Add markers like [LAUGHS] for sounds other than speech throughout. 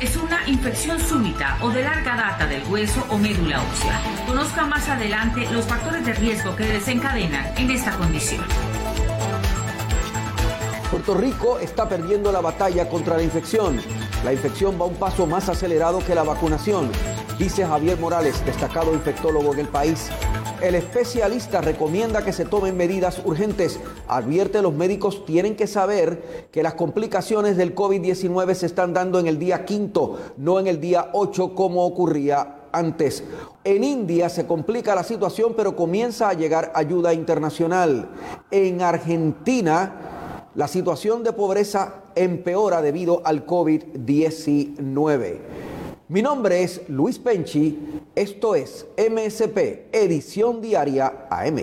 es una infección súbita o de larga data del hueso o médula ósea. Conozca más adelante los factores de riesgo que desencadenan en esta condición. Puerto Rico está perdiendo la batalla contra la infección. La infección va un paso más acelerado que la vacunación, dice Javier Morales, destacado infectólogo en el país. El especialista recomienda que se tomen medidas urgentes. Advierte los médicos tienen que saber que las complicaciones del COVID-19 se están dando en el día quinto, no en el día 8 como ocurría antes. En India se complica la situación, pero comienza a llegar ayuda internacional. En Argentina la situación de pobreza empeora debido al COVID-19. Mi nombre es Luis Penchi, esto es MSP, edición diaria AM.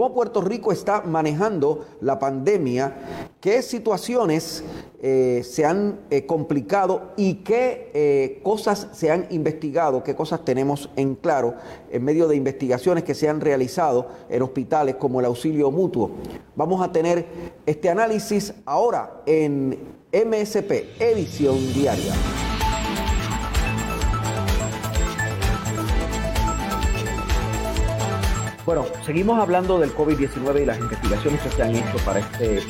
cómo Puerto Rico está manejando la pandemia, qué situaciones eh, se han eh, complicado y qué eh, cosas se han investigado, qué cosas tenemos en claro en medio de investigaciones que se han realizado en hospitales como el auxilio mutuo. Vamos a tener este análisis ahora en MSP, edición diaria. Bueno, seguimos hablando del COVID-19 y las investigaciones que se han hecho para, este,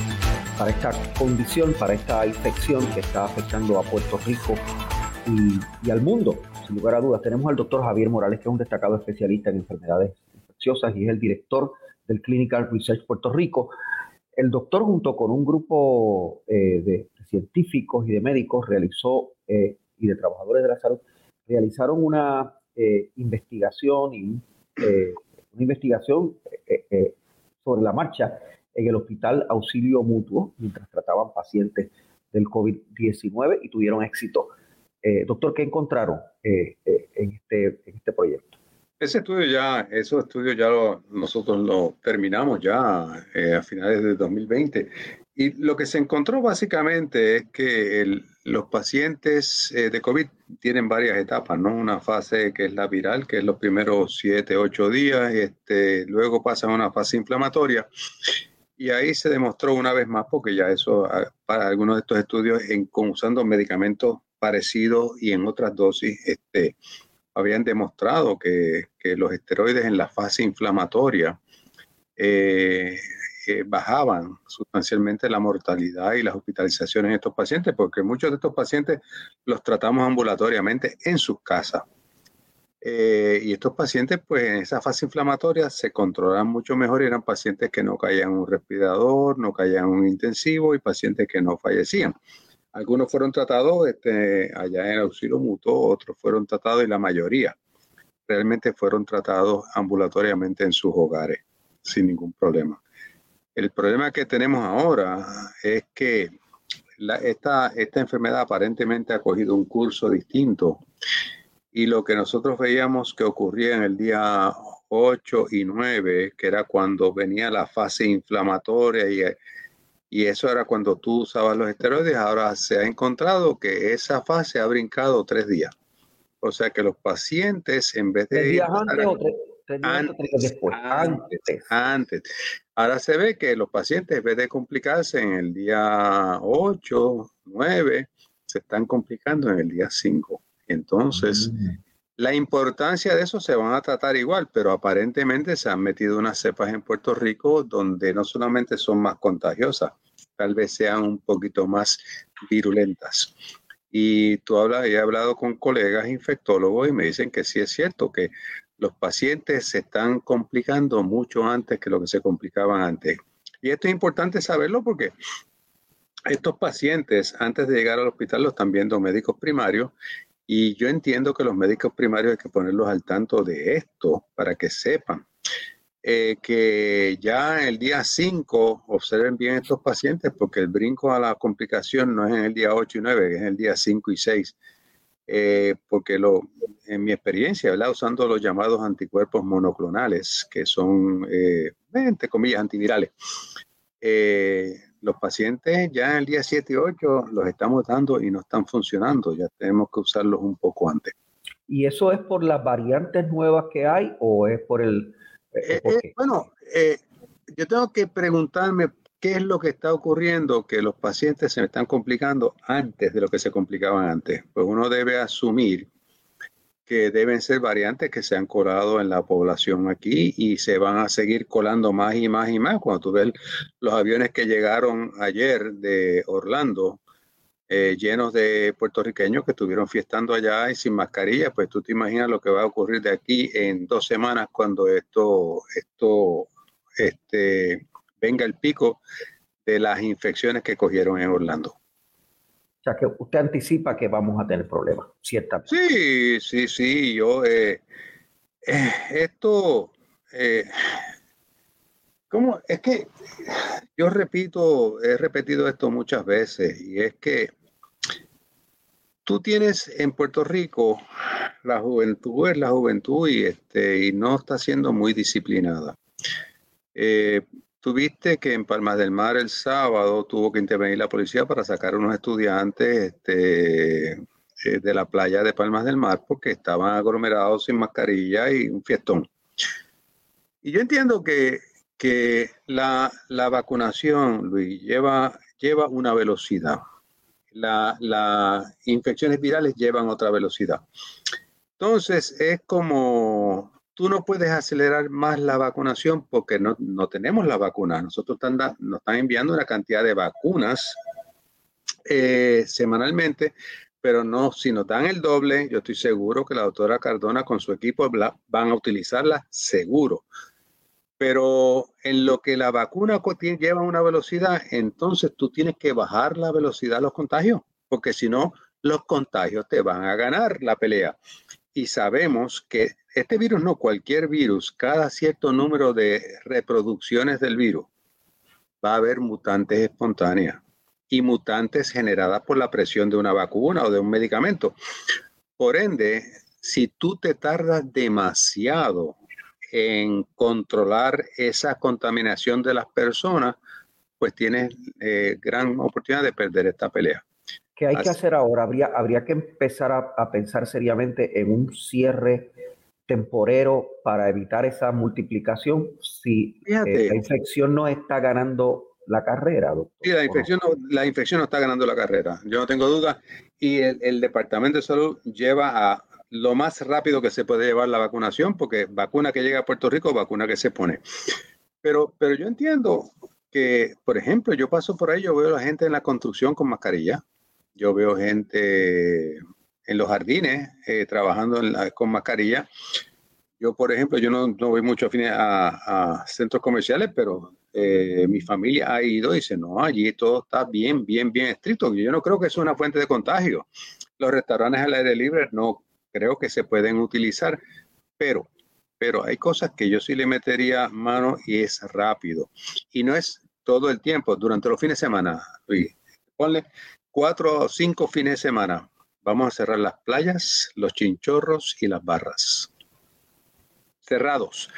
para esta condición, para esta infección que está afectando a Puerto Rico y, al mundo, sin lugar a dudas. Tenemos al doctor Javier Morales, que es un destacado especialista en enfermedades infecciosas y es el director del Clinical Research Puerto Rico. El doctor, junto con un grupo eh, de científicos y de médicos, realizó, eh, y de trabajadores de la salud, realizaron una eh, investigación y un una investigación eh, eh, eh, sobre la marcha en el Hospital Auxilio Mutuo mientras trataban pacientes del COVID-19 y tuvieron éxito. doctor, ¿qué encontraron en, este, en este proyecto? Ese estudio ya, esos estudios ya nosotros lo terminamos ya a finales de 2020 y lo que se encontró básicamente es que los pacientes eh, de COVID tienen varias etapas, ¿no? Una fase que es la viral, que es los primeros 7, 8 días, este, luego pasa a una fase inflamatoria. Y ahí se demostró una vez más, porque ya eso, ah, para algunos de estos estudios, en, usando medicamentos parecidos y en otras dosis, este, habían demostrado que, que los esteroides en la fase inflamatoria eh, bajaban sustancialmente la mortalidad y las hospitalizaciones en estos pacientes, porque muchos de estos pacientes los tratamos ambulatoriamente en sus casas. Eh, y estos pacientes, pues en esa fase inflamatoria se controlan mucho mejor y eran pacientes que no caían en un respirador, no caían un intensivo y pacientes que no fallecían. Algunos fueron tratados este, allá en el auxilio mutuo, otros fueron tratados y la mayoría realmente fueron tratados ambulatoriamente en sus hogares sin ningún problema. El problema que tenemos ahora es que esta, esta enfermedad aparentemente ha cogido un curso distinto y lo que nosotros veíamos que ocurría en el día 8 y 9, que era cuando venía la fase inflamatoria y, y eso era cuando tú usabas los esteroides, ahora se ha encontrado que esa fase ha brincado tres días. O sea que los pacientes, en vez de... días antes o tres, antes, después. Antes, antes. Ahora se ve que los pacientes, en vez de complicarse en el día 8, 9, se están complicando en el día 5. Entonces, mm. la importancia de eso se van a tratar igual, pero aparentemente se han metido unas cepas en Puerto Rico donde no solamente son más contagiosas, tal vez sean un poquito más virulentas. Y tú hablas, he hablado con colegas infectólogos y me dicen que sí es cierto que los pacientes se están complicando mucho antes que lo que se complicaban antes. Y esto es importante saberlo porque estos pacientes antes de llegar al hospital los están viendo médicos primarios y yo entiendo que los médicos primarios hay que ponerlos al tanto de esto para que sepan eh, que ya el día 5 observen bien estos pacientes porque el brinco a la complicación no es en el día 8 y 9, es en el día 5 y 6. Eh, porque lo, en mi experiencia, ¿verdad? usando los llamados anticuerpos monoclonales, que son, eh, entre comillas, antivirales, los pacientes ya en el día 7 y 8 los estamos dando y no están funcionando, ya tenemos que usarlos un poco antes. ¿Y eso es por las variantes nuevas que hay o es por el eh, eh, bueno, eh, yo tengo que preguntarme qué es lo que está ocurriendo que los pacientes se están complicando antes de lo que se complicaban antes. Pues uno debe asumir que deben ser variantes que se han colado en la población aquí y se van a seguir colando más y más y más. Cuando tú ves los aviones que llegaron ayer de Orlando, eh, llenos de puertorriqueños que estuvieron fiestando allá y sin mascarilla, pues tú te imaginas lo que va a ocurrir de aquí en dos semanas cuando esto, esto este, venga el pico de las infecciones que cogieron en Orlando. O sea, que usted anticipa que vamos a tener problemas, ¿cierto? Sí, sí, sí. Yo, eh, eh, esto, ¿cómo? Es que yo repito, he repetido esto muchas veces, y es que tú tienes en Puerto Rico la juventud, es la juventud y, este, y no está siendo muy disciplinada. Eh, tuviste que en Palmas del Mar el sábado tuvo que intervenir la policía para sacar a unos estudiantes este, eh, de la playa de Palmas del Mar porque estaban aglomerados sin mascarilla y un fiestón. Y yo entiendo que, que la, la vacunación, Luis, lleva, lleva una velocidad las infecciones virales llevan otra velocidad. Entonces, es como tú no puedes acelerar más la vacunación porque no, tenemos la vacuna. Nosotros nos están enviando una cantidad de vacunas eh, semanalmente, pero no, si nos dan el doble, yo estoy seguro que la doctora Cardona con su equipo van a utilizarla seguro. Pero en lo que la vacuna lleva una velocidad, entonces tú tienes que bajar la velocidad de los contagios, porque si no, los contagios te van a ganar la pelea. Y sabemos que este virus, no cualquier virus, cada cierto número de reproducciones del virus, va a haber mutantes espontáneas y mutantes generadas por la presión de una vacuna o de un medicamento. Por ende, si tú te tardas demasiado en controlar esa contaminación de las personas, pues tienes eh, gran oportunidad de perder esta pelea. ¿Qué hay que hacer ahora? Habría, habría que empezar a, pensar seriamente en un cierre temporero para evitar esa multiplicación si eh, la infección no está ganando la carrera, doctor. Sí, la infección, no, la infección no está ganando la carrera, yo no tengo duda. Y el Departamento de Salud lleva a lo más rápido que se puede llevar la vacunación, porque vacuna que llega a Puerto Rico, vacuna que se pone. Pero, pero yo entiendo que, por ejemplo, yo paso por ahí, yo veo a la gente en la construcción con mascarilla, yo veo gente en los jardines eh, trabajando con mascarilla. Yo, por ejemplo, yo no, voy mucho a, a, centros comerciales, pero eh, mi familia ha ido y dice, no, allí todo está bien, bien, bien estricto. Yo no creo que es una fuente de contagio. Los restaurantes al aire libre no creo que se pueden utilizar, pero, pero hay cosas que yo sí le metería mano y es rápido. Y no es todo el tiempo, durante los fines de semana, ponle cuatro o cinco fines de semana. Vamos a cerrar las playas, los chinchorros y las barras. Cerrados.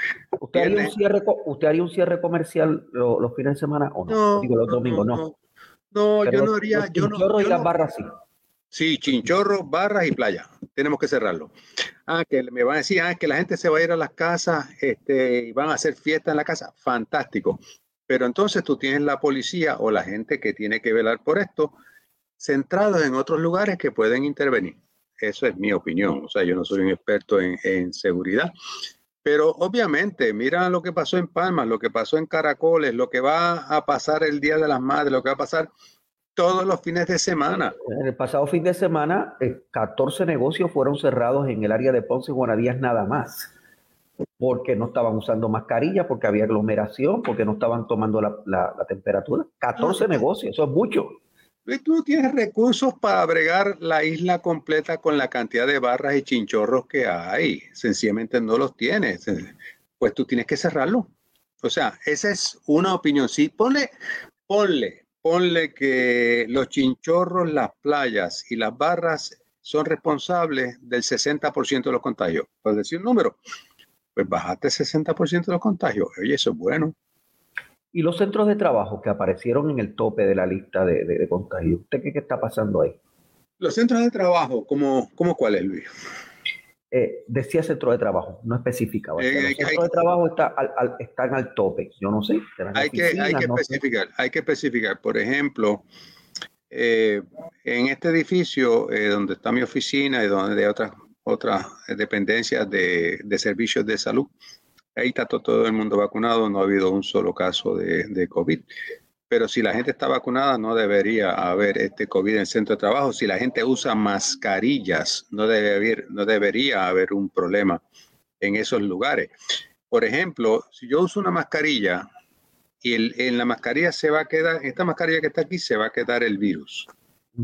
¿Usted haría, un cierre, ¿Usted haría un cierre comercial los, fines de semana o no? Digo, los domingos, no. No, yo no haría. Los chinchorros y las barras sí. Sí, chinchorro, barras y playa. Tenemos que cerrarlo. Ah, que me van a decir, ah, que la gente se va a ir a las casas este, y van a hacer fiesta en la casa. Fantástico. Pero entonces tú tienes la policía o la gente que tiene que velar por esto centrados en otros lugares que pueden intervenir. Eso es mi opinión. O sea, yo no soy un experto en, en seguridad. Pero obviamente, mira lo que pasó en Palmas, lo que pasó en Caracoles, lo que va a pasar el Día de las Madres, lo que va a pasar todos los fines de semana. En el pasado fin de semana, 14 eh, negocios fueron cerrados en el área de Ponce y Guanadías nada más, porque no estaban usando mascarilla, porque había aglomeración, porque no estaban tomando la, temperatura. 14 negocios, eso es mucho. Tú no tienes recursos para bregar la isla completa con la cantidad de barras y chinchorros que hay. Sencillamente no los tienes. Pues tú tienes que cerrarlo. O sea, esa es una opinión. Sí, ponle, ponle, ponle que los chinchorros, las playas y las barras son responsables del 60% de los contagios. Puedes decir un número. Pues bajate el 60% de los contagios. Oye, eso es bueno. Y los centros de trabajo que aparecieron en el tope de la lista de, de, contagios, ¿usted qué, está pasando ahí? Los centros de trabajo, ¿cómo, cómo cuáles, Luis? Eh, decía centro de trabajo, no especificaba. Eh, los centros de trabajo está están al tope, yo no sé. Hay que, hay que especificar, hay que especificar. Por ejemplo, eh, en este edificio donde está mi oficina y donde hay otras, otras dependencias de, de servicios de salud, Ahí está todo el mundo vacunado, no ha habido un solo caso de, COVID. Pero si la gente está vacunada, no debería haber este COVID en el centro de trabajo. Si la gente usa mascarillas, no, debe haber, no debería haber un problema en esos lugares. Por ejemplo, si yo uso una mascarilla y en la mascarilla se va a quedar, esta mascarilla que está aquí se va a quedar el virus,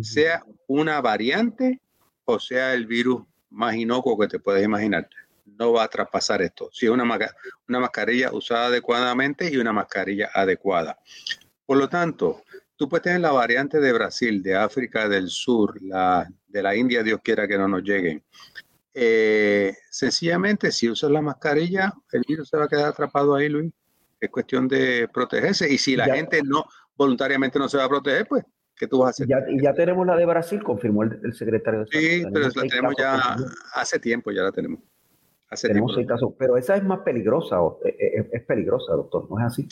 sea una variante o sea el virus más inocuo que te puedes imaginar no va a traspasar esto. Si es una, una mascarilla usada adecuadamente y una mascarilla adecuada. Por lo tanto, tú puedes tener la variante de Brasil, de África del Sur, la, de la India, Dios quiera que no nos lleguen. Eh, sencillamente, si usas la mascarilla, el virus se va a quedar atrapado ahí, Luis. Es cuestión de protegerse. Y si la gente no voluntariamente no se va a proteger, pues, ¿qué tú vas a hacer? Ya, y ya tenemos la de Brasil, confirmó el, secretario de Salud. Sí, pero la tenemos ya hace tiempo, ya la tenemos tenemos casos, pero esa es más peligrosa, eh, eh, es, peligrosa, doctor, ¿no es así?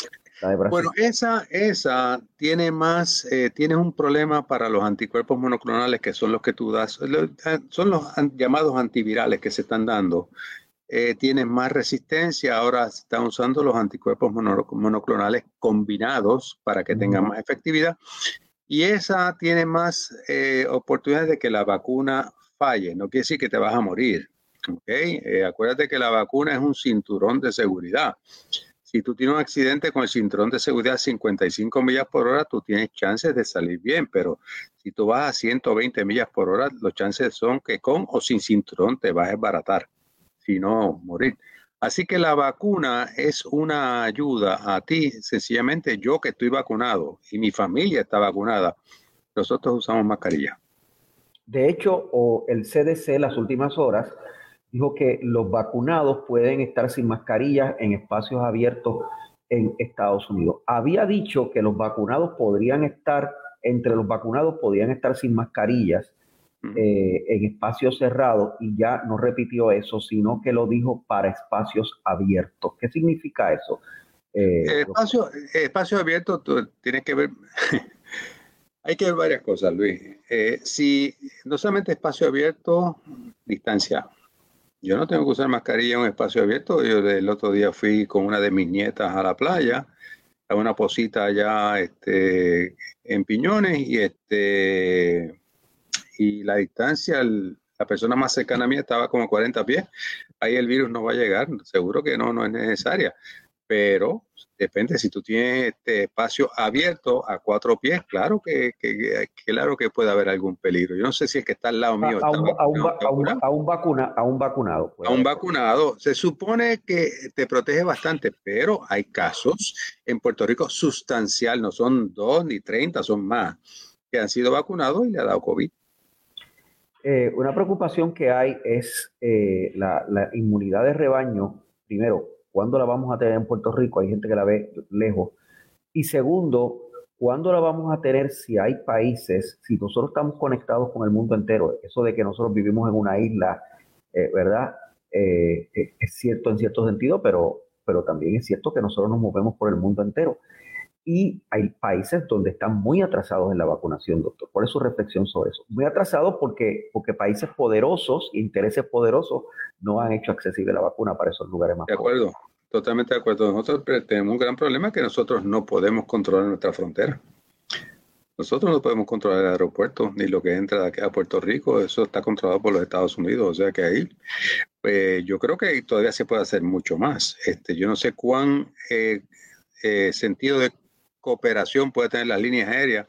Bueno, esa, esa tiene más, eh, tiene un problema para los anticuerpos monoclonales que son los que tú das, son los llamados antivirales que se están dando. tienen más resistencia, ahora se están usando los anticuerpos monoclonales combinados para que tengan más efectividad. Y esa tiene más oportunidades de que la vacuna falle. No quiere decir que te vas a morir, Okay. Eh, acuérdate que la vacuna es un cinturón de seguridad. Si tú tienes un accidente con el cinturón de seguridad 55 millas por hora, tú tienes chances de salir bien, pero si tú vas a 120 millas por hora, los chances son que con o sin cinturón te vas a desbaratar, si no morir. Así que la vacuna es una ayuda a ti, sencillamente yo que estoy vacunado y mi familia está vacunada, nosotros usamos mascarilla. De hecho, o el CDC las últimas horas dijo que los vacunados pueden estar sin mascarillas en espacios abiertos en Estados Unidos. Había dicho que los vacunados podrían estar, entre los vacunados podían estar sin mascarillas eh, en espacios cerrados y ya no repitió eso, sino que lo dijo para espacios abiertos. ¿Qué significa eso? Eh, espacio, espacio abierto tiene que ver, [LAUGHS] hay que ver varias cosas, Luis. Eh, si no solamente espacio abierto, distancia yo no tengo que usar mascarilla en un espacio abierto. Yo el otro día fui con una de mis nietas a la playa, a una posita allá este, en Piñones y este y la distancia, la persona más cercana a mí estaba como 40 pies. Ahí el virus no va a llegar, seguro que no, no es necesaria. Pero Depende, si tú tienes este espacio abierto a cuatro pies, claro que, claro que puede haber algún peligro. Yo no sé si es que está al lado mío. A, un, a, un, vacuna, a un vacunado. A un vacunado. Se supone que te protege bastante, pero hay casos en Puerto Rico sustancial, no son dos ni treinta, son más, que han sido vacunados y le ha dado COVID. Eh, una preocupación que hay es eh, la, la inmunidad de rebaño, primero, ¿Cuándo la vamos a tener en Puerto Rico? Hay gente que la ve lejos. Y segundo, ¿cuándo la vamos a tener si hay países, si nosotros estamos conectados con el mundo entero? Eso de que nosotros vivimos en una isla, eh, ¿verdad? Eh, eh, es cierto en cierto sentido, pero, pero también es cierto que nosotros nos movemos por el mundo entero. Y hay países donde están muy atrasados en la vacunación, doctor. ¿Cuál es su reflexión sobre eso? Muy atrasados porque, porque países poderosos, intereses poderosos, no han hecho accesible la vacuna para esos lugares más. De acuerdo, totalmente de acuerdo. Nosotros tenemos un gran problema que nosotros no podemos controlar nuestra frontera. Nosotros no podemos controlar el aeropuerto ni lo que entra de aquí a Puerto Rico. Eso está controlado por los Estados Unidos. O sea que ahí eh, yo creo que todavía se puede hacer mucho más. Este, yo no sé cuán eh, eh, sentido de cooperación puede tener las líneas aéreas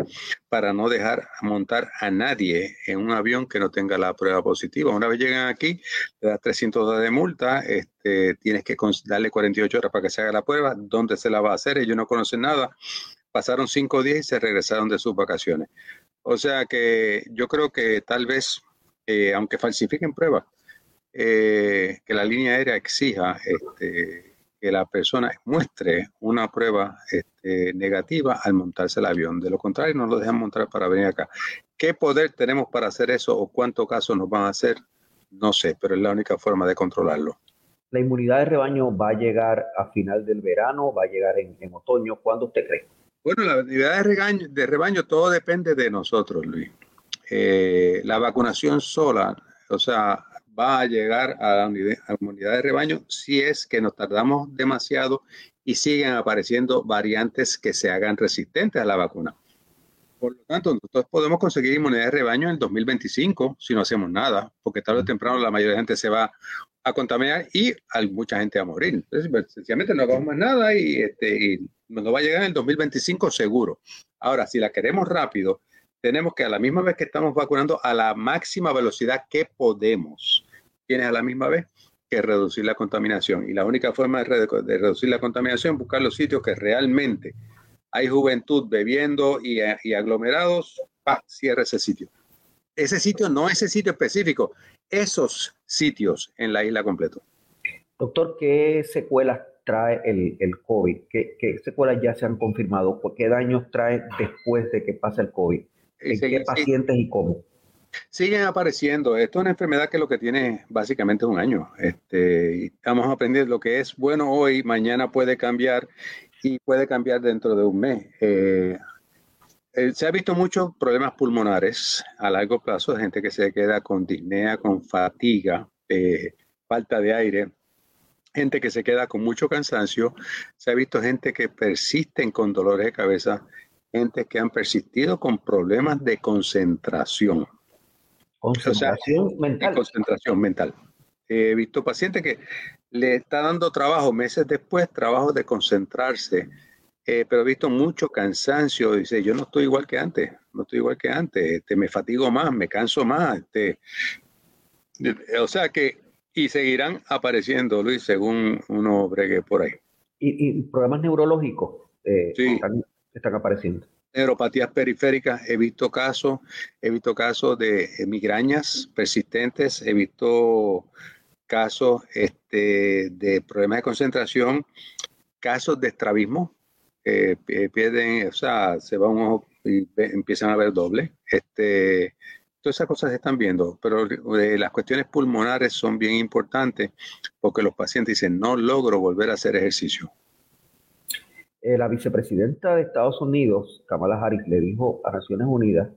para no dejar montar a nadie en un avión que no tenga la prueba positiva. Una vez llegan aquí, le das 300 dólares de multa, este, tienes que darle 48 horas para que se haga la prueba. ¿Dónde se la va a hacer? Ellos no conocen nada. Pasaron cinco días y se regresaron de sus vacaciones. O sea que yo creo que tal vez, eh, aunque falsifiquen pruebas, eh, que la línea aérea exija este, que la persona muestre una prueba este, negativa al montarse el avión. De lo contrario, no lo dejan montar para venir acá. ¿Qué poder tenemos para hacer eso o cuántos casos nos van a hacer? No sé, pero es la única forma de controlarlo. ¿La inmunidad de rebaño va a llegar a final del verano? ¿Va a llegar en, otoño? ¿Cuándo usted cree? Bueno, la inmunidad de rebaño, de rebaño todo depende de nosotros, Luis. Eh, la vacunación sola, o sea, va a llegar a la, unidad, de rebaño si es que nos tardamos demasiado y siguen apareciendo variantes que se hagan resistentes a la vacuna. Por lo tanto, nosotros podemos conseguir inmunidad de rebaño en el 2025 si no hacemos nada, porque tarde o temprano la mayoría de la gente se va a contaminar y hay mucha gente a morir. Entonces, pues, sencillamente no hagamos más nada y, este, y nos va a llegar en el 2025 seguro. Ahora, si la queremos rápido, tenemos que a la misma vez que estamos vacunando a la máxima velocidad que podemos tienes a la misma vez que reducir la contaminación. Y la única forma de, reducir la contaminación es buscar los sitios que realmente hay juventud bebiendo y, aglomerados, pa, cierra ese sitio. Ese sitio, no ese sitio específico, esos sitios en la isla completo. Doctor, ¿qué secuelas trae el, el COVID? ¿Qué, ¿Qué, secuelas ya se han confirmado? ¿Qué daños trae después de que pasa el COVID? ¿En qué pacientes y cómo? Siguen apareciendo. Esto es una enfermedad que lo que tiene básicamente un año. Este, estamos aprendiendo lo que es bueno hoy, mañana puede cambiar y puede cambiar dentro de un mes. Eh, eh, se ha visto muchos problemas pulmonares a largo plazo, gente que se queda con disnea, con fatiga, eh, falta de aire, gente que se queda con mucho cansancio, se ha visto gente que persisten con dolores de cabeza, gente que han persistido con problemas de concentración. Concentración mental. Concentración mental. He visto pacientes que le está dando trabajo meses después, trabajo de concentrarse, eh, pero he visto mucho cansancio. Dice, yo no estoy igual que antes, no estoy igual que antes, este, me fatigo más, me canso más. Este, o sea que, y seguirán apareciendo, Luis, según uno bregue por ahí. ¿Y, problemas neurológicos eh, están apareciendo? Neuropatías periféricas, he visto casos, he visto casos de eh, migrañas persistentes, he visto casos este, de problemas de concentración, casos de estrabismo, eh, pierden, o sea, se va un ojo y empiezan a ver doble. Este, todas esas cosas se están viendo, pero eh, las cuestiones pulmonares son bien importantes porque los pacientes dicen, no logro volver a hacer ejercicio. Eh, la vicepresidenta de Estados Unidos, Kamala Harris, le dijo a Naciones Unidas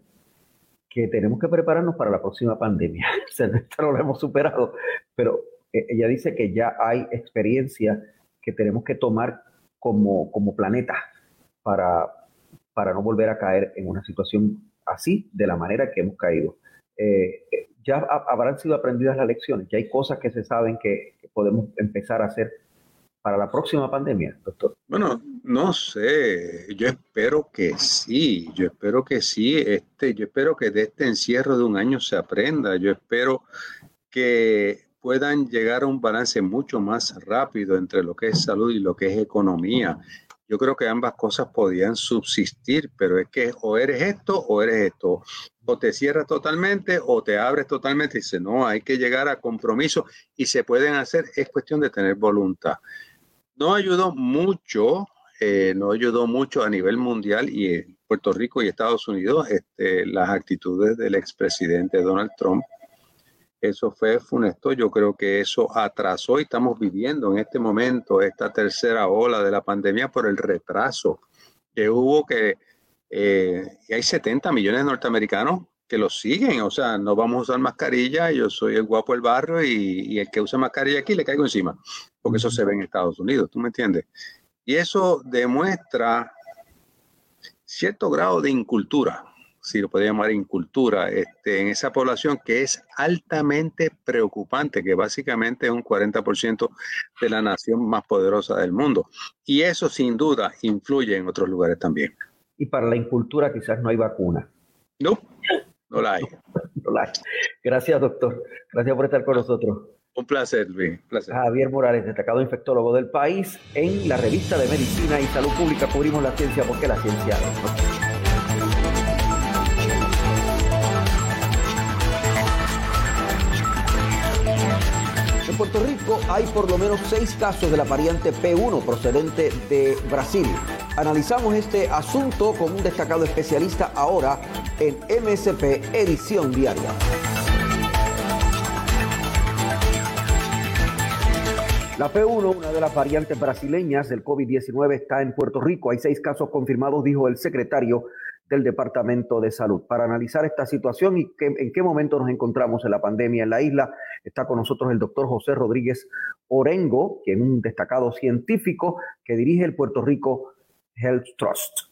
que tenemos que prepararnos para la próxima pandemia. [LAUGHS] o no lo hemos superado, pero eh, ella dice que ya hay experiencia que tenemos que tomar como, como planeta para, para no volver a caer en una situación así, de la manera que hemos caído. Eh, ya habrán sido aprendidas las lecciones, ya hay cosas que se saben que podemos empezar a hacer para la próxima pandemia, doctor? Bueno, no sé, yo espero que sí, yo espero que sí, este, yo espero que de este encierro de un año se aprenda, yo espero que puedan llegar a un balance mucho más rápido entre lo que es salud y lo que es economía. Yo creo que ambas cosas podían subsistir, pero es que o eres esto o eres esto. O te cierras totalmente o te abres totalmente dice, no, hay que llegar a compromiso y se pueden hacer, es cuestión de tener voluntad no ayudó mucho, eh, no ayudó mucho a nivel mundial y en Puerto Rico y Estados Unidos este, las actitudes del expresidente Donald Trump. Eso fue funesto. Yo creo que eso atrasó y estamos viviendo en este momento esta tercera ola de la pandemia por el retraso que hubo que eh, hay 70 millones de norteamericanos que lo siguen, o sea, no vamos a usar mascarilla, yo soy el guapo del barrio y, el que usa mascarilla aquí le caigo encima, porque eso se ve en Estados Unidos, ¿tú me entiendes? Y eso demuestra cierto grado de incultura si lo podía llamar incultura, este, en esa población que es altamente preocupante, que básicamente es un 40% de la nación más poderosa del mundo. Y eso sin duda influye en otros lugares también. Y para la incultura quizás no hay vacuna. No, no la hay. [LAUGHS] no la hay. Gracias, doctor. Gracias por estar con nosotros. Un placer, Luis. Javier Morales, destacado infectólogo del país. En la revista de Medicina y Salud Pública cubrimos la ciencia porque la ciencia es. En Puerto Rico hay por lo menos seis casos de la variante P1 procedente de Brasil. Analizamos este asunto con un destacado especialista ahora en MSP Edición Diaria. La P1, una de las variantes brasileñas del COVID-19, está en Puerto Rico. Hay seis casos confirmados, dijo el secretario del Departamento de Salud. Para analizar esta situación y en qué momento nos encontramos en la pandemia en la isla, está con nosotros el doctor José Rodríguez Orengo, quien es un destacado científico que dirige el Puerto Rico Health Trust.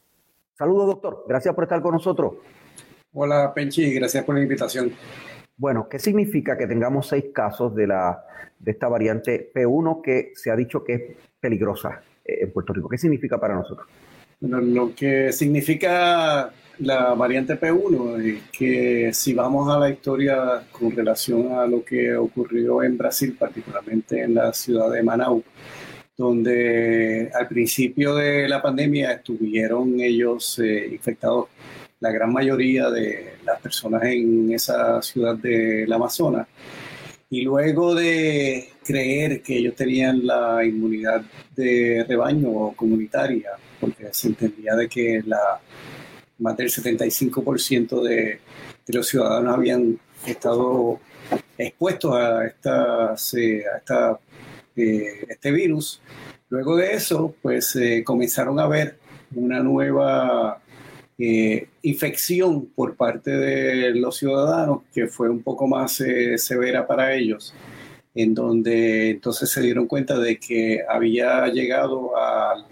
Saludos, doctor. Gracias por estar con nosotros. Hola, Penchi. Gracias por la invitación. Bueno, ¿qué significa que tengamos seis casos de, la, de esta variante P1 que se ha dicho que es peligrosa eh, en Puerto Rico? ¿Qué significa para nosotros? Bueno, lo que significa la variante P1 es que si vamos a la historia con relación a lo que ocurrió en Brasil, particularmente en la ciudad de Manaus, donde al principio de la pandemia estuvieron ellos eh, infectados la gran mayoría de las personas en esa ciudad del Amazonas. Y luego de creer que ellos tenían la inmunidad de rebaño o comunitaria, porque se entendía de que la, más del 75% de, de los ciudadanos habían estado expuestos a, a esta, eh, este virus. Luego de eso, pues comenzaron a ver una nueva eh, infección por parte de los ciudadanos que fue un poco más eh, severa para ellos, en donde entonces se dieron cuenta de que había llegado a,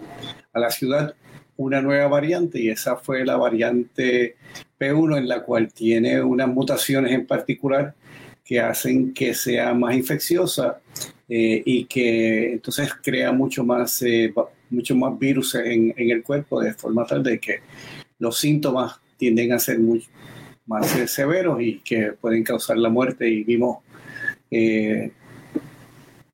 a la ciudad una nueva variante y esa fue la variante P1 en la cual tiene unas mutaciones en particular que hacen que sea más infecciosa eh, y que entonces crea mucho más, mucho más virus en, en, el cuerpo de forma tal de que los síntomas tienden a ser mucho más severos y que pueden causar la muerte. Y vimos eh,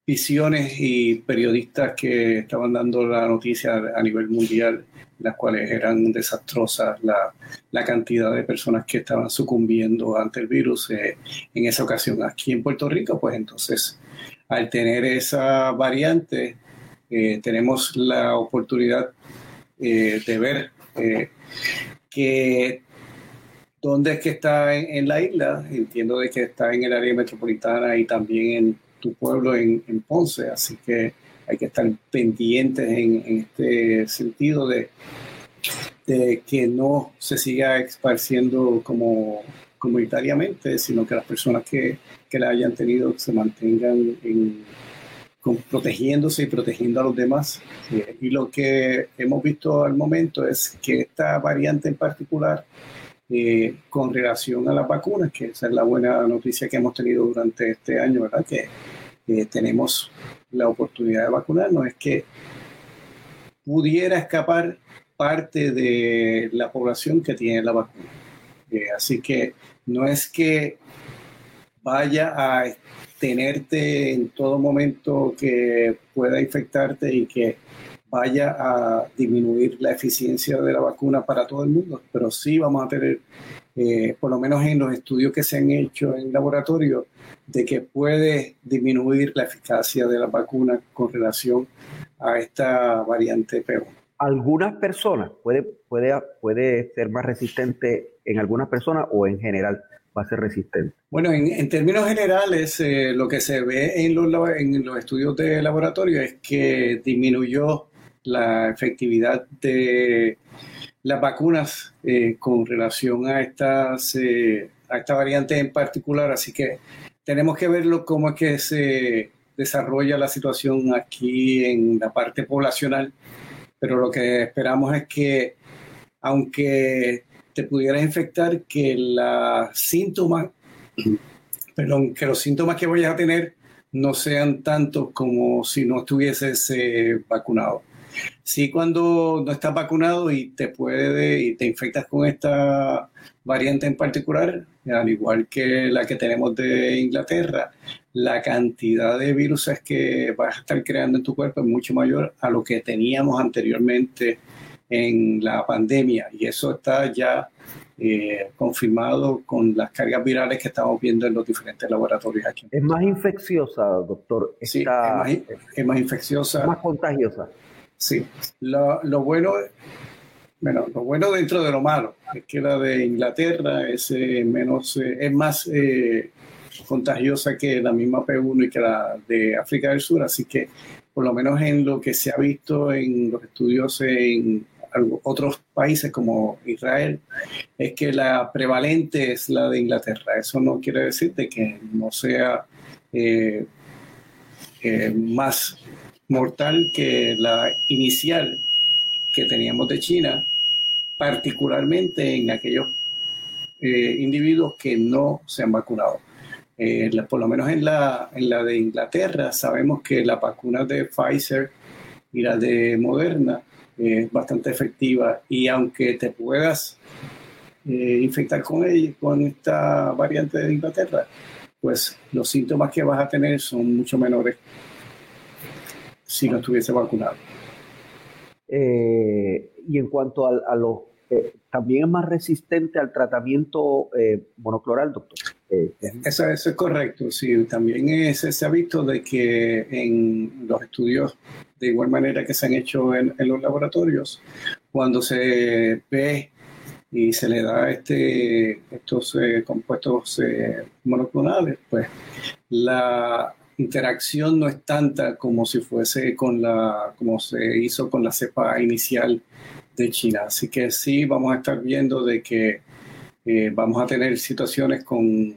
visiones y periodistas que estaban dando la noticia a nivel mundial, las cuales eran desastrosas la, la cantidad de personas que estaban sucumbiendo ante el virus eh, en esa ocasión. Aquí en Puerto Rico, pues entonces, al tener esa variante, eh, tenemos la oportunidad de ver que dónde es que está en, la isla. Entiendo de que está en el área metropolitana y también en tu pueblo, en, Ponce. Así que hay que estar pendientes en, este sentido de, de, que no se siga esparciendo como comunitariamente, sino que las personas que, que la hayan tenido se mantengan en protegiéndose y protegiendo a los demás. Eh, y lo que hemos visto al momento es que esta variante en particular, eh, con relación a las vacunas, que esa es la buena noticia que hemos tenido durante este año, ¿verdad? Que tenemos la oportunidad de vacunarnos, es que pudiera escapar parte de la población que tiene la vacuna. Eh, así que no es que vaya a tenerte en todo momento que pueda infectarte y que vaya a disminuir la eficiencia de la vacuna para todo el mundo, pero sí vamos a tener, eh, por lo menos en los estudios que se han hecho en laboratorio, de que puede disminuir la eficacia de la vacuna con relación a esta variante P1. Algunas personas puede, puede, puede ser más resistente en algunas personas o en general va a ser resistente? Bueno, en, términos generales, eh, lo que se ve en los, en los estudios de laboratorio es que disminuyó la efectividad de las vacunas eh, con relación a, estas, eh, a esta variante en particular, así que tenemos que verlo cómo es que se desarrolla la situación aquí en la parte poblacional, pero lo que esperamos es que aunque te pudieras infectar que la síntomas, [CLEARS THROAT] perdón, que los síntomas que vayas a tener no sean tantos como si no estuvieses eh, vacunado. Sí, cuando no estás vacunado y te puede y te infectas con esta variante en particular, al igual que la que tenemos de Inglaterra, la cantidad de virus que vas a estar creando en tu cuerpo es mucho mayor a lo que teníamos anteriormente en la pandemia y eso está ya eh, confirmado con las cargas virales que estamos viendo en los diferentes laboratorios aquí. ¿Es más infecciosa, doctor? sí, es más, es más infecciosa. más contagiosa. Sí, lo, lo, bueno, bueno, lo bueno dentro de lo malo es que la de Inglaterra es eh, menos, eh, es más eh, contagiosa que la misma P1 y que la de África del Sur, así que por lo menos en lo que se ha visto en los estudios en otros países como Israel, es que la prevalente es la de Inglaterra. Eso no quiere decir que no sea más mortal que la inicial que teníamos de China, particularmente en aquellos eh, individuos que no se han vacunado. Eh, por lo menos en la, en la de Inglaterra sabemos que la vacuna de Pfizer y la de Moderna es bastante efectiva y aunque te puedas eh, infectar con, ella, con esta variante de Inglaterra, pues los síntomas que vas a tener son mucho menores si no estuviese vacunado. Eh, y en cuanto a, los, eh, también es más resistente al tratamiento eh, monocloral, doctor. Eso, eso, es correcto, sí, también se ha visto de que en los estudios, de igual manera que se han hecho en, en los laboratorios, cuando se ve y se le da este, estos compuestos monoclonales, pues la interacción no es tanta como si fuese con la, como se hizo con la cepa inicial de China. Así que sí vamos a estar viendo de que eh, vamos a tener situaciones con,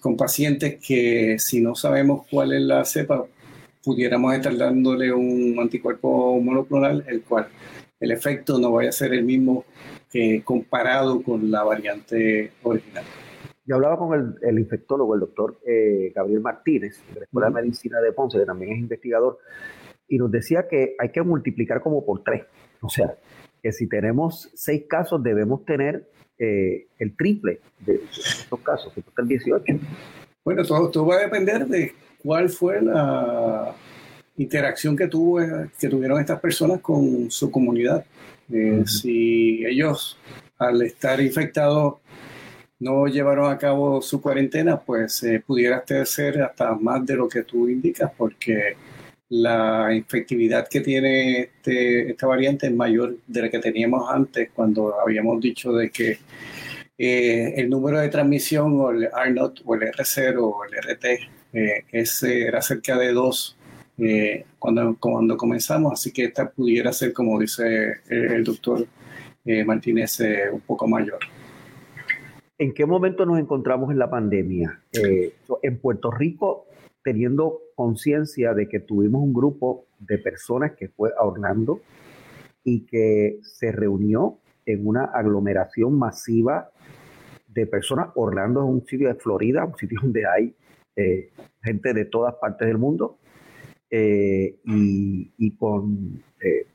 con pacientes que si no sabemos cuál es la cepa, pudiéramos estar dándole un anticuerpo monoclonal, el cual el efecto no vaya a ser el mismo que comparado con la variante original. Yo hablaba con el, infectólogo, el doctor eh, Gabriel Martínez, de la Escuela de Medicina de Ponce, que también es investigador, y nos decía que hay que multiplicar como por tres. O sea, que si tenemos seis casos, debemos tener eh, el triple de estos casos, que el 18. Bueno, todo, todo va a depender de cuál fue la interacción que, tuvo, que tuvieron estas personas con su comunidad. Eh, si ellos, al estar infectados, no llevaron a cabo su cuarentena, pues eh, pudiera ser hasta más de lo que tú indicas, porque la infectividad que tiene este, esta variante es mayor de la que teníamos antes, cuando habíamos dicho de que eh, el número de transmisión o el R0 o el R0 o el RT eh, era cerca de 2 cuando, cuando comenzamos, así que esta pudiera ser, como dice el doctor Martínez, un poco mayor. ¿En qué momento nos encontramos en la pandemia? Eh, en Puerto Rico, teniendo conciencia de que tuvimos un grupo de personas que fue a Orlando y que se reunió en una aglomeración masiva de personas. Orlando es un sitio de Florida, un sitio donde hay eh, gente de todas partes del mundo eh, y, y, con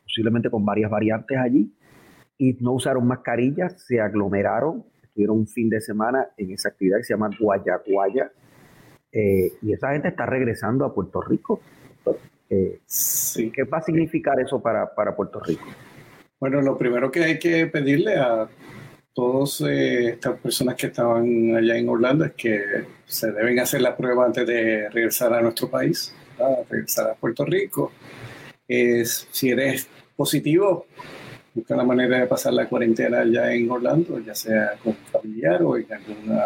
posiblemente con varias variantes allí. Y no usaron mascarillas, se aglomeraron un fin de semana en esa actividad que se llama Guayaguaya. Eh, y esa gente está regresando a Puerto Rico. Eh, ¿Qué va a significar eso para, para, Puerto Rico? Bueno, lo primero que hay que pedirle a todas eh, estas personas que estaban allá en Orlando es que se deben hacer la prueba antes de regresar a nuestro país, regresar a Puerto Rico. si eres positivo, busca la manera de pasar la cuarentena ya en Orlando, ya sea con familiar o en alguna,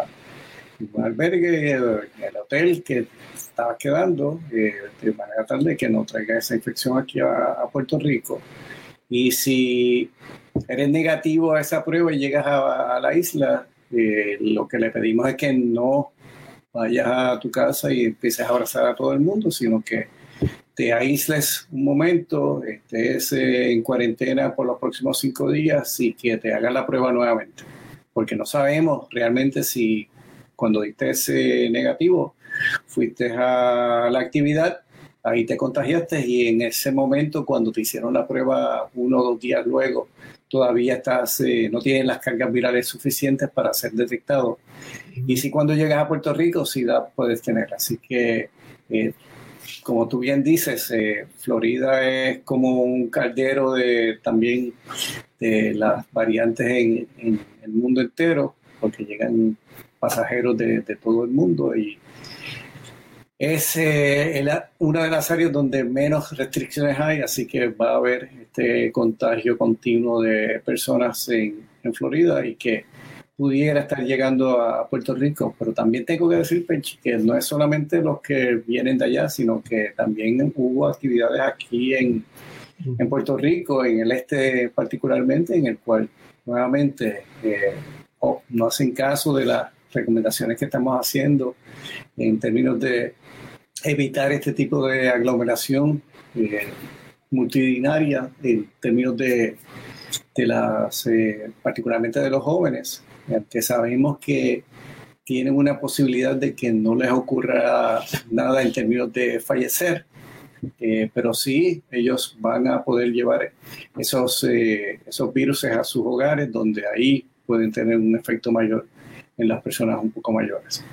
albergue en el hotel que estaba quedando, eh, de manera tal de que no traiga esa infección aquí a, Puerto Rico. Y si eres negativo a esa prueba y llegas a, la isla, eh, lo que le pedimos es que no vayas a tu casa y empieces a abrazar a todo el mundo, sino que te aísles un momento, estés en cuarentena por los próximos cinco días y que te hagan la prueba nuevamente. porque no sabemos realmente si cuando diste ese negativo fuiste a la actividad, ahí te contagiaste y en ese momento cuando te hicieron la prueba uno o dos días luego, todavía estás, eh, no tienes las cargas virales suficientes para ser detectado. Y si cuando llegas a Puerto Rico, sí la puedes tener. Así que, eh, como tú bien dices, eh, Florida es como un caldero de también de las variantes en, el mundo entero, porque llegan pasajeros de, todo el mundo y es una de las áreas donde menos restricciones hay, así que va a haber este contagio continuo de personas en, Florida y que pudiera estar llegando a Puerto Rico. Pero también tengo que decir, Penchi, que no es solamente los que vienen de allá, sino que también hubo actividades aquí en, en Puerto Rico, en el este particularmente, en el cual nuevamente eh, no hacen caso de las recomendaciones que estamos haciendo en términos de evitar este tipo de aglomeración. Eh, en términos de, de las, eh, particularmente de los jóvenes, que sabemos que tienen una posibilidad de que no les ocurra nada en términos de fallecer, eh, pero sí ellos van a poder llevar esos, eh, esos virus a sus hogares, donde ahí pueden tener un efecto mayor en las personas un poco mayores.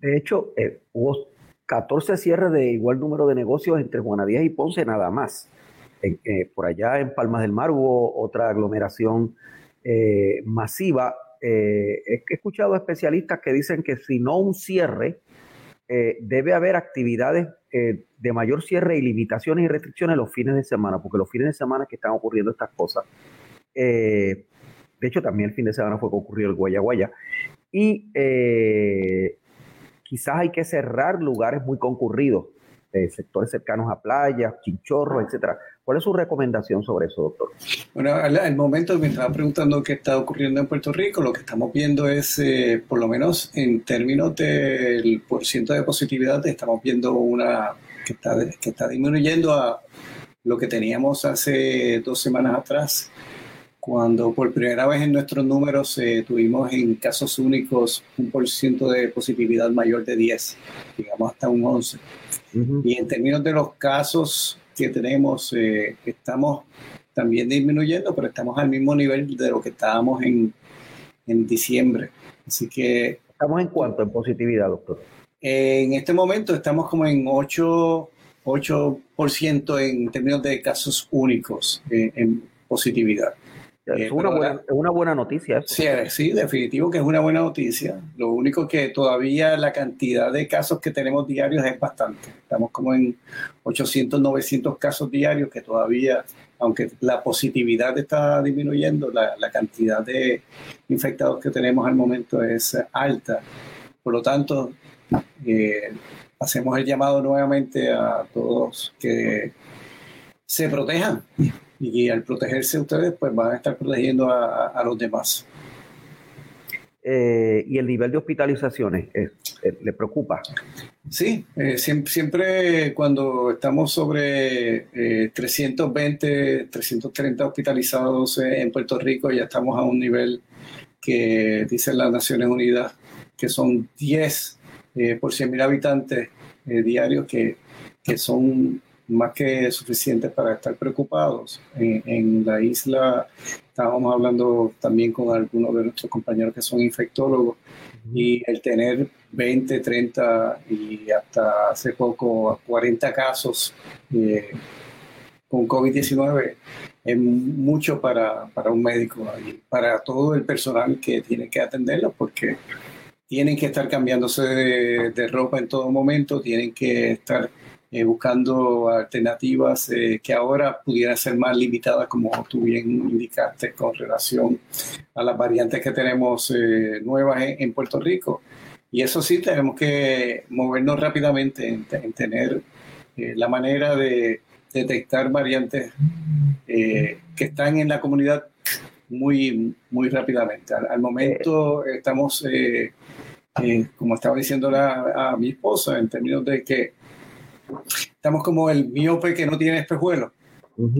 De hecho, hubo 14 cierres de igual número de negocios entre Juana Díaz y Ponce nada más. Eh, por allá en Palmas del Mar hubo otra aglomeración eh, masiva. Eh, he escuchado especialistas que dicen que si no un cierre, debe haber actividades de mayor cierre y limitaciones y restricciones los fines de semana, porque los fines de semana que están ocurriendo estas cosas. de hecho, también el fin de semana fue que ocurrió el Guaya Guaya. Y quizás hay que cerrar lugares muy concurridos, sectores cercanos a playas, chinchorros, etcétera, ¿Cuál es su recomendación sobre eso, doctor? Bueno, al, momento me estaba preguntando qué está ocurriendo en Puerto Rico. Lo que estamos viendo es, eh, por lo menos en términos del porciento de positividad, estamos viendo una que está, que está disminuyendo a lo que teníamos hace dos semanas atrás, cuando por primera vez en nuestros números eh, tuvimos en casos únicos un porciento de positividad mayor de 10, digamos hasta un 11. Y en términos de los casos que tenemos, eh, estamos también disminuyendo, pero estamos al mismo nivel de lo que estábamos en, en diciembre. Así que... ¿Estamos en cuánto en positividad, doctor? en este momento estamos como en 8, 8% en términos de casos únicos eh, en positividad. Es una, buena, una buena noticia. Sí, sí, definitivo que es una buena noticia. Lo único que todavía la cantidad de casos que tenemos diarios es bastante. Estamos como en 800, 900 casos diarios que todavía, aunque la positividad está disminuyendo, la, la cantidad de infectados que tenemos al momento es alta. Por lo tanto, eh, hacemos el llamado nuevamente a todos que se protejan y al protegerse ustedes, pues van a estar protegiendo a, los demás. Eh, ¿Y el nivel de hospitalizaciones eh, eh, le preocupa? Sí, siempre, siempre, cuando estamos sobre 320, 330 hospitalizados en Puerto Rico, ya estamos a un nivel que dicen las Naciones Unidas que son 10 por 100.000 habitantes diarios que, que son más que suficientes para estar preocupados. En, la isla estábamos hablando también con algunos de nuestros compañeros que son infectólogos y el tener 20, 30 y hasta hace poco 40 casos eh, con COVID-19 es mucho para, para un médico y para todo el personal que tiene que atenderlo porque tienen que estar cambiándose de, de ropa en todo momento, tienen que estar eh, buscando alternativas eh, que ahora pudieran ser más limitadas, como tú bien indicaste, con relación a las variantes que tenemos eh, nuevas en, Puerto Rico. Y eso sí, tenemos que movernos rápidamente en, tener la manera de detectar variantes que están en la comunidad muy, muy rápidamente. Al, momento estamos, como estaba diciendo a mi esposa, en términos de que estamos como el miope que no tiene espejuelo.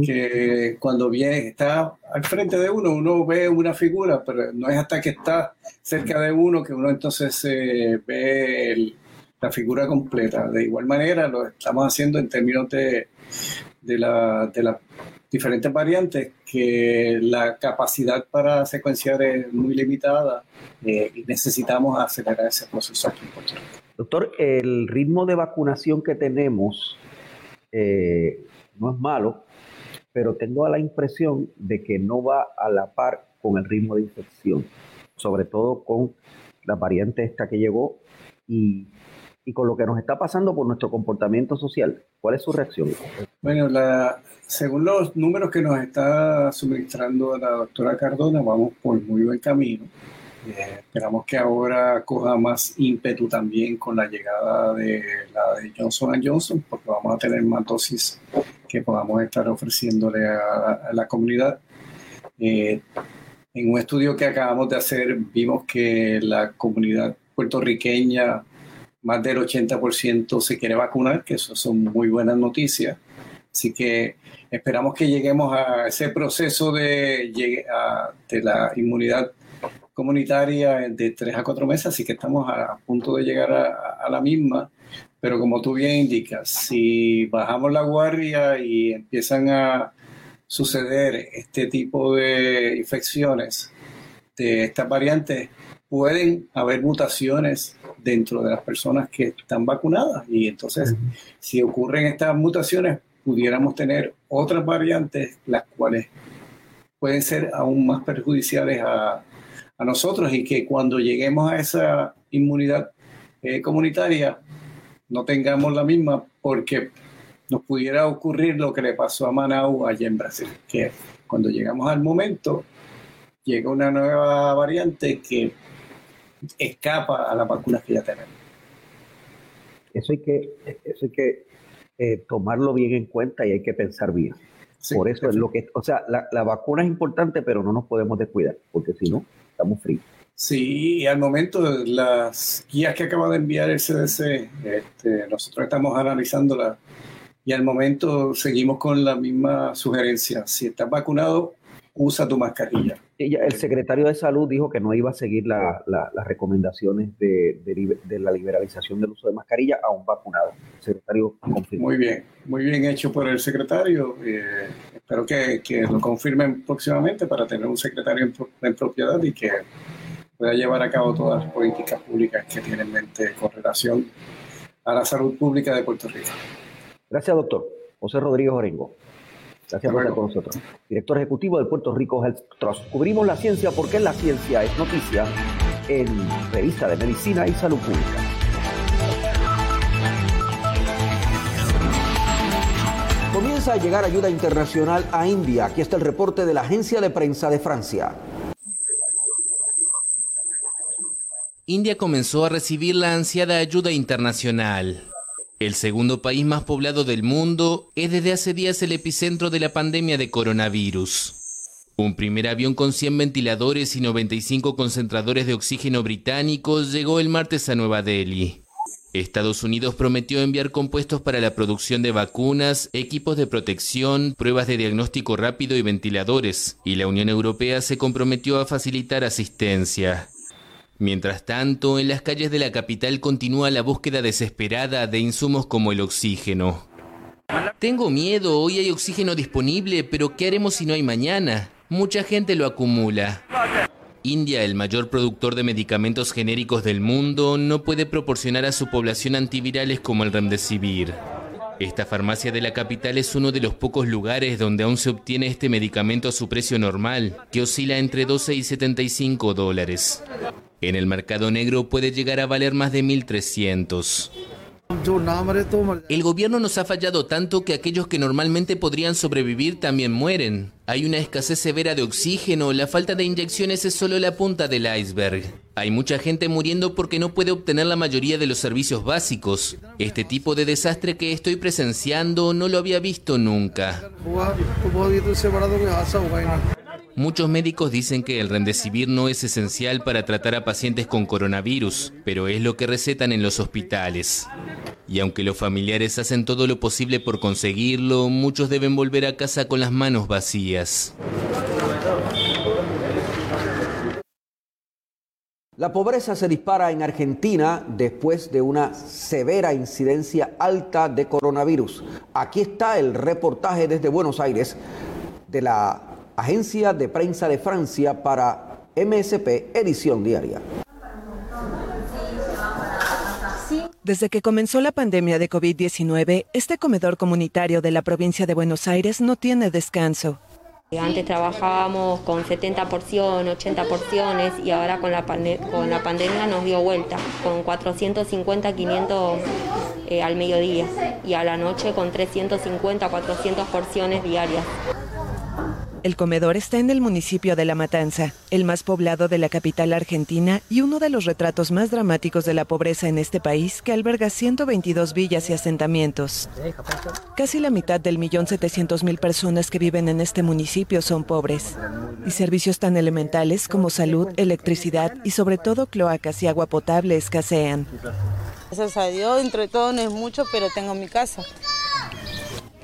que cuando viene, está al frente de uno, uno ve una figura, pero no es hasta que está cerca de uno que uno entonces eh, ve la figura completa. De igual manera, lo estamos haciendo en términos de, de, la, de las diferentes variantes, que la capacidad para secuenciar es muy limitada eh, y necesitamos acelerar ese proceso aquí en Puerto Rico. Doctor, el ritmo de vacunación que tenemos eh, no es malo, pero tengo la impresión de que no va a la par con el ritmo de infección, sobre todo con la variante esta que llegó y, con lo que nos está pasando por nuestro comportamiento social. ¿Cuál es su reacción? Bueno, la, según los números que nos está suministrando la doctora Cardona, vamos por muy buen camino. Esperamos que ahora coja más ímpetu también con la llegada de la de Johnson Johnson, porque vamos a tener más dosis que podamos estar ofreciéndole a, la comunidad. Eh, en un estudio que acabamos de hacer, vimos que la comunidad puertorriqueña, más del 80% se quiere vacunar, que eso son muy buenas noticias. Así que esperamos que lleguemos a ese proceso de, de la inmunidad comunitaria de tres a cuatro meses, así que estamos a, punto de llegar a, la misma. Pero como tú bien indicas, si bajamos la guardia y empiezan a suceder este tipo de infecciones de estas variantes, pueden haber mutaciones dentro de las personas que están vacunadas. Y entonces, si ocurren estas mutaciones, pudiéramos tener otras variantes, las cuales pueden ser aún más perjudiciales a, a nosotros y que cuando lleguemos a esa inmunidad eh, comunitaria no tengamos la misma porque nos pudiera ocurrir lo que le pasó a Manau allá en Brasil, que cuando llegamos al momento llega una nueva variante que escapa a las vacunas que ya tenemos. Eso hay que, eso hay que eh, tomarlo bien en cuenta y hay que pensar bien. Por eso es lo que, o sea, la, la, vacuna es importante, pero no nos podemos descuidar, porque si no, estamos fríos. Sí, y al momento las guías que acaba de enviar el CDC, este, nosotros estamos analizándolas y al momento seguimos con la misma sugerencia. Si estás vacunado, usa tu mascarilla. El secretario de Salud dijo que no iba a seguir las recomendaciones de, la liberalización del uso de mascarilla a un vacunado. El secretario confirmó. Muy bien, muy bien hecho por el secretario. Eh, espero que, lo confirmen próximamente para tener un secretario en, propiedad y que pueda llevar a cabo todas las políticas públicas que tiene en mente con relación a la salud pública de Puerto Rico. Gracias, doctor. José Rodríguez Orengo. Gracias por estar con nosotros. Director Ejecutivo del Puerto Rico Health Trust. Cubrimos la ciencia porque la ciencia es noticia en Revista de Medicina y Salud Pública. Comienza a llegar ayuda internacional a India. Aquí está el reporte de la agencia de prensa de Francia. India comenzó a recibir la ansiada ayuda internacional. El segundo país más poblado del mundo es desde hace días el epicentro de la pandemia de coronavirus. Un primer avión con 100 ventiladores y 95 concentradores de oxígeno británicos llegó el martes a Nueva Delhi. Estados Unidos prometió enviar compuestos para la producción de vacunas, equipos de protección, pruebas de diagnóstico rápido y ventiladores, y la Unión Europea se comprometió a facilitar asistencia. Mientras tanto, en las calles de la capital continúa la búsqueda desesperada de insumos como el oxígeno. Tengo miedo, hoy hay oxígeno disponible, pero ¿qué haremos si no hay mañana? Mucha gente lo acumula. India, el mayor productor de medicamentos genéricos del mundo, no puede proporcionar a su población antivirales como el remdesivir. Esta farmacia de la capital es uno de los pocos lugares donde aún se obtiene este medicamento a su precio normal, que oscila entre 12 y 75 dólares. En el mercado negro puede llegar a valer más de 1.300. El gobierno nos ha fallado tanto que aquellos que normalmente podrían sobrevivir también mueren. Hay una escasez severa de oxígeno, la falta de inyecciones es solo la punta del iceberg. Hay mucha gente muriendo porque no puede obtener la mayoría de los servicios básicos. Este tipo de desastre que estoy presenciando no lo había visto nunca. Muchos médicos dicen que el remdesivir no es esencial para tratar a pacientes con coronavirus, pero es lo que recetan en los hospitales. Y aunque los familiares hacen todo lo posible por conseguirlo, muchos deben volver a casa con las manos vacías. La pobreza se dispara en Argentina después de una severa incidencia alta de coronavirus. Aquí está el reportaje desde Buenos Aires de la Agencia de Prensa de Francia para MSP Edición Diaria. Desde que comenzó la pandemia de COVID-19, este comedor comunitario de la provincia de Buenos Aires no tiene descanso. Antes trabajábamos con 70 porciones, 80 porciones y ahora con la, con la pandemia nos dio vuelta, con 450, 500 eh, al mediodía y a la noche con 350, 400 porciones diarias. El comedor está en el municipio de La Matanza, el más poblado de la capital argentina y uno de los retratos más dramáticos de la pobreza en este país que alberga 122 villas y asentamientos. Casi la mitad del millón setecientos mil personas que viven en este municipio son pobres. Y servicios tan elementales como salud, electricidad y sobre todo cloacas y agua potable escasean. Gracias a Dios, dentro de todo no es mucho, pero tengo mi casa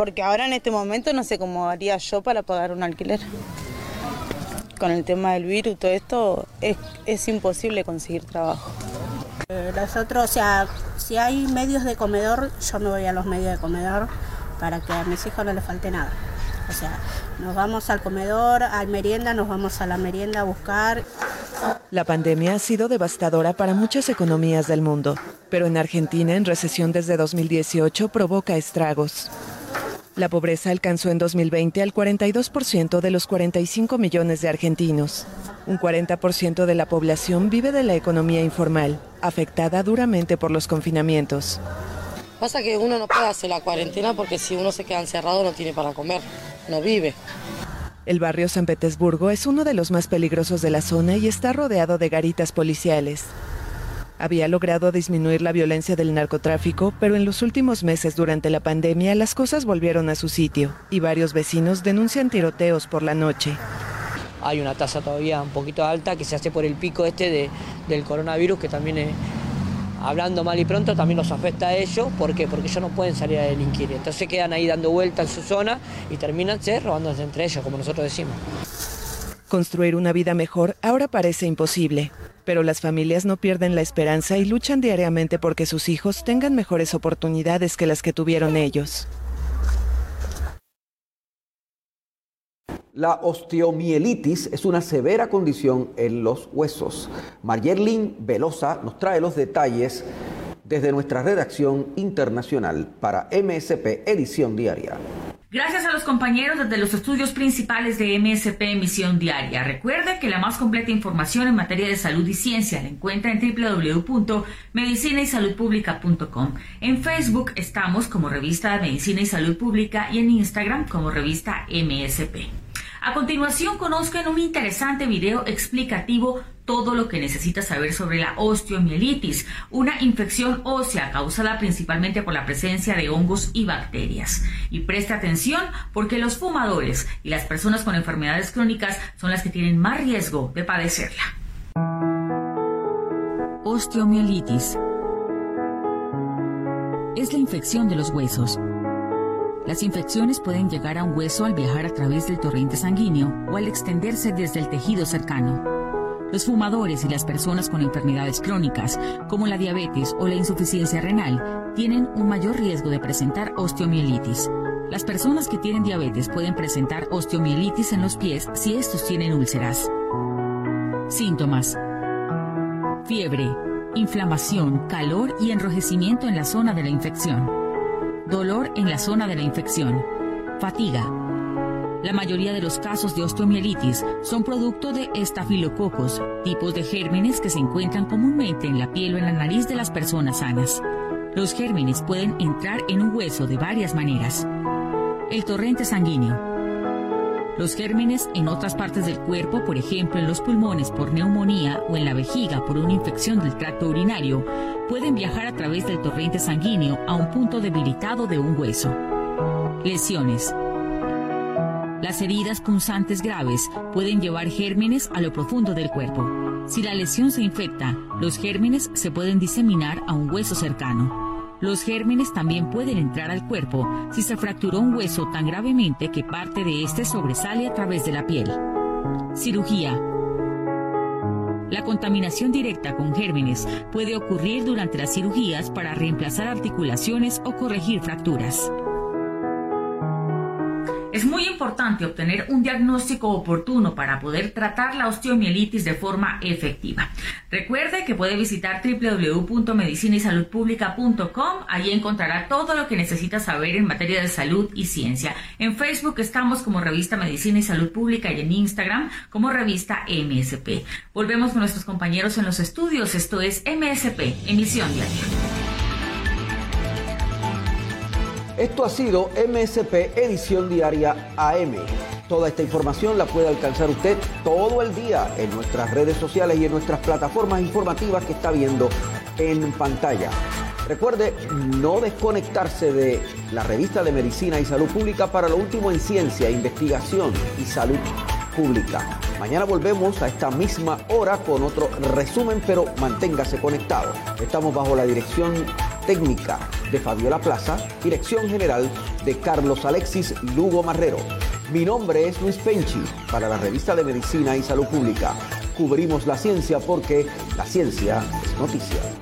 porque ahora en este momento no sé cómo haría yo para pagar un alquiler. Con el tema del virus y todo esto es, imposible conseguir trabajo. Eh, nosotros, o sea, si hay medios de comedor, yo me voy a los medios de comedor para que a mis hijos no les falte nada. O sea, nos vamos al comedor, al merienda, nos vamos a la merienda a buscar. La pandemia ha sido devastadora para muchas economías del mundo, pero en Argentina, en recesión desde 2018, provoca estragos. La pobreza alcanzó en 2020 al 42% de los 45 millones de argentinos. Un 40% de la población vive de la economía informal, afectada duramente por los confinamientos. Pasa que uno no puede hacer la cuarentena porque si uno se queda encerrado no tiene para comer, no vive. El barrio San Petersburgo es uno de los más peligrosos de la zona y está rodeado de garitas policiales había logrado disminuir la violencia del narcotráfico, pero en los últimos meses durante la pandemia las cosas volvieron a su sitio y varios vecinos denuncian tiroteos por la noche. Hay una tasa todavía un poquito alta que se hace por el pico este del coronavirus que también es, hablando mal y pronto también los afecta a ellos. ¿Por qué? Porque ellos no pueden salir a delinquir. Entonces quedan ahí dando vuelta en su zona y terminan robándose entre ellos, como nosotros decimos. Construir una vida mejor ahora parece imposible, pero las familias no pierden la esperanza y luchan diariamente porque sus hijos tengan mejores oportunidades que las que tuvieron ellos. La osteomielitis es una severa condición en los huesos. Mayerlin Velosa nos trae los detalles desde nuestra redacción internacional para MSP Edición Diaria. Gracias a los compañeros desde los estudios principales de MSP Emisión Diaria. Recuerde que la más completa información en materia de salud y ciencia la encuentra en www.medicinaysaludpublica.com. En Facebook estamos como revista de Medicina y Salud Pública y en Instagram como revista MSP. A continuación, conozcan un interesante video explicativo todo lo que necesita saber sobre la osteomielitis, una infección ósea causada principalmente por la presencia de hongos y bacterias. Y preste atención porque los fumadores y las personas con enfermedades crónicas son las que tienen más riesgo de padecerla. Osteomielitis es la infección de los huesos las infecciones pueden llegar a un hueso al viajar a través del torrente sanguíneo o al extenderse desde el tejido cercano. Los fumadores y las personas con enfermedades crónicas, como la diabetes o la insuficiencia renal, tienen un mayor riesgo de presentar osteomielitis. Las personas que tienen diabetes pueden presentar osteomielitis en los pies si estos tienen úlceras. Síntomas. Fiebre, inflamación, calor y enrojecimiento en la zona de la infección dolor en la zona de la infección, fatiga. La mayoría de los casos de osteomielitis son producto de estafilococos, tipos de gérmenes que se encuentran comúnmente en la piel o en la nariz de las personas sanas. Los gérmenes pueden entrar en un hueso de varias maneras. El torrente sanguíneo los gérmenes en otras partes del cuerpo, por ejemplo en los pulmones por neumonía o en la vejiga por una infección del tracto urinario, pueden viajar a través del torrente sanguíneo a un punto debilitado de un hueso. Lesiones. Las heridas punzantes graves pueden llevar gérmenes a lo profundo del cuerpo. Si la lesión se infecta, los gérmenes se pueden diseminar a un hueso cercano. Los gérmenes también pueden entrar al cuerpo si se fracturó un hueso tan gravemente que parte de este sobresale a través de la piel. Cirugía. La contaminación directa con gérmenes puede ocurrir durante las cirugías para reemplazar articulaciones o corregir fracturas. Es muy importante obtener un diagnóstico oportuno para poder tratar la osteomielitis de forma efectiva. Recuerde que puede visitar www.medicinaysaludpublica.com. Allí encontrará todo lo que necesita saber en materia de salud y ciencia. En Facebook estamos como revista Medicina y Salud Pública y en Instagram como revista MSP. Volvemos con nuestros compañeros en los estudios. Esto es MSP, emisión diaria. Esto ha sido MSP Edición Diaria AM. Toda esta información la puede alcanzar usted todo el día en nuestras redes sociales y en nuestras plataformas informativas que está viendo en pantalla. Recuerde no desconectarse de la revista de Medicina y Salud Pública para lo último en ciencia, investigación y salud pública. Mañana volvemos a esta misma hora con otro resumen, pero manténgase conectado. Estamos bajo la dirección técnica de Fabiola Plaza, dirección general de Carlos Alexis Lugo Marrero. Mi nombre es Luis Penchi para la revista de Medicina y Salud Pública. Cubrimos la ciencia porque la ciencia es noticia.